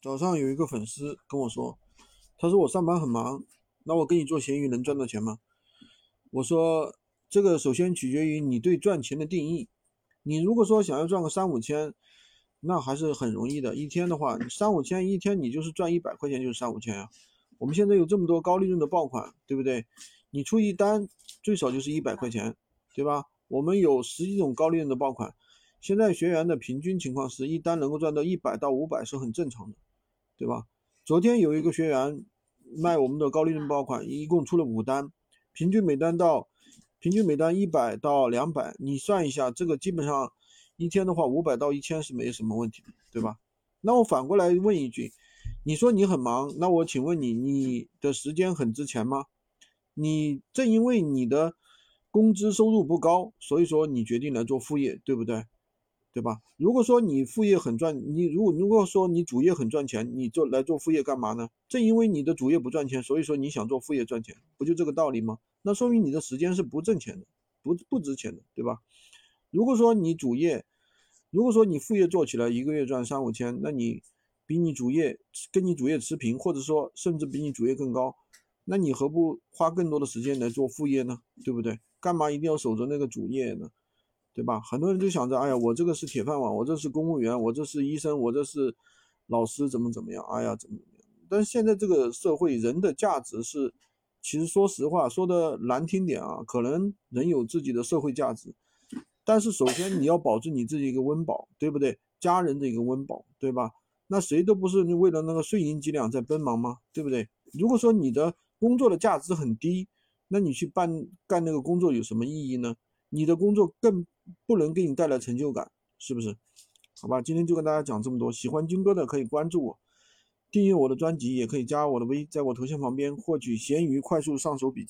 早上有一个粉丝跟我说，他说我上班很忙，那我跟你做闲鱼能赚到钱吗？我说这个首先取决于你对赚钱的定义。你如果说想要赚个三五千，那还是很容易的。一天的话，三五千一天你就是赚一百块钱就是三五千呀。我们现在有这么多高利润的爆款，对不对？你出一单最少就是一百块钱，对吧？我们有十几种高利润的爆款，现在学员的平均情况是一单能够赚到一百到五百是很正常的。对吧？昨天有一个学员卖我们的高利润爆款，一共出了五单，平均每单到平均每单一百到两百，你算一下，这个基本上一天的话五百到一千是没什么问题的，对吧？那我反过来问一句，你说你很忙，那我请问你，你的时间很值钱吗？你正因为你的工资收入不高，所以说你决定来做副业，对不对？对吧？如果说你副业很赚，你如果如果说你主业很赚钱，你做来做副业干嘛呢？正因为你的主业不赚钱，所以说你想做副业赚钱，不就这个道理吗？那说明你的时间是不挣钱的，不不值钱的，对吧？如果说你主业，如果说你副业做起来一个月赚三五千，那你比你主业跟你主业持平，或者说甚至比你主业更高，那你何不花更多的时间来做副业呢？对不对？干嘛一定要守着那个主业呢？对吧？很多人就想着，哎呀，我这个是铁饭碗，我这是公务员，我这是医生，我这是老师，怎么怎么样？哎呀，怎么怎么样？但是现在这个社会，人的价值是，其实说实话，说的难听点啊，可能人有自己的社会价值，但是首先你要保证你自己一个温饱，对不对？家人的一个温饱，对吧？那谁都不是为了那个碎银几两在奔忙吗？对不对？如果说你的工作的价值很低，那你去办干那个工作有什么意义呢？你的工作更。不能给你带来成就感，是不是？好吧，今天就跟大家讲这么多。喜欢军哥的可以关注我，订阅我的专辑，也可以加我的微，在我头像旁边获取闲鱼快速上手笔记。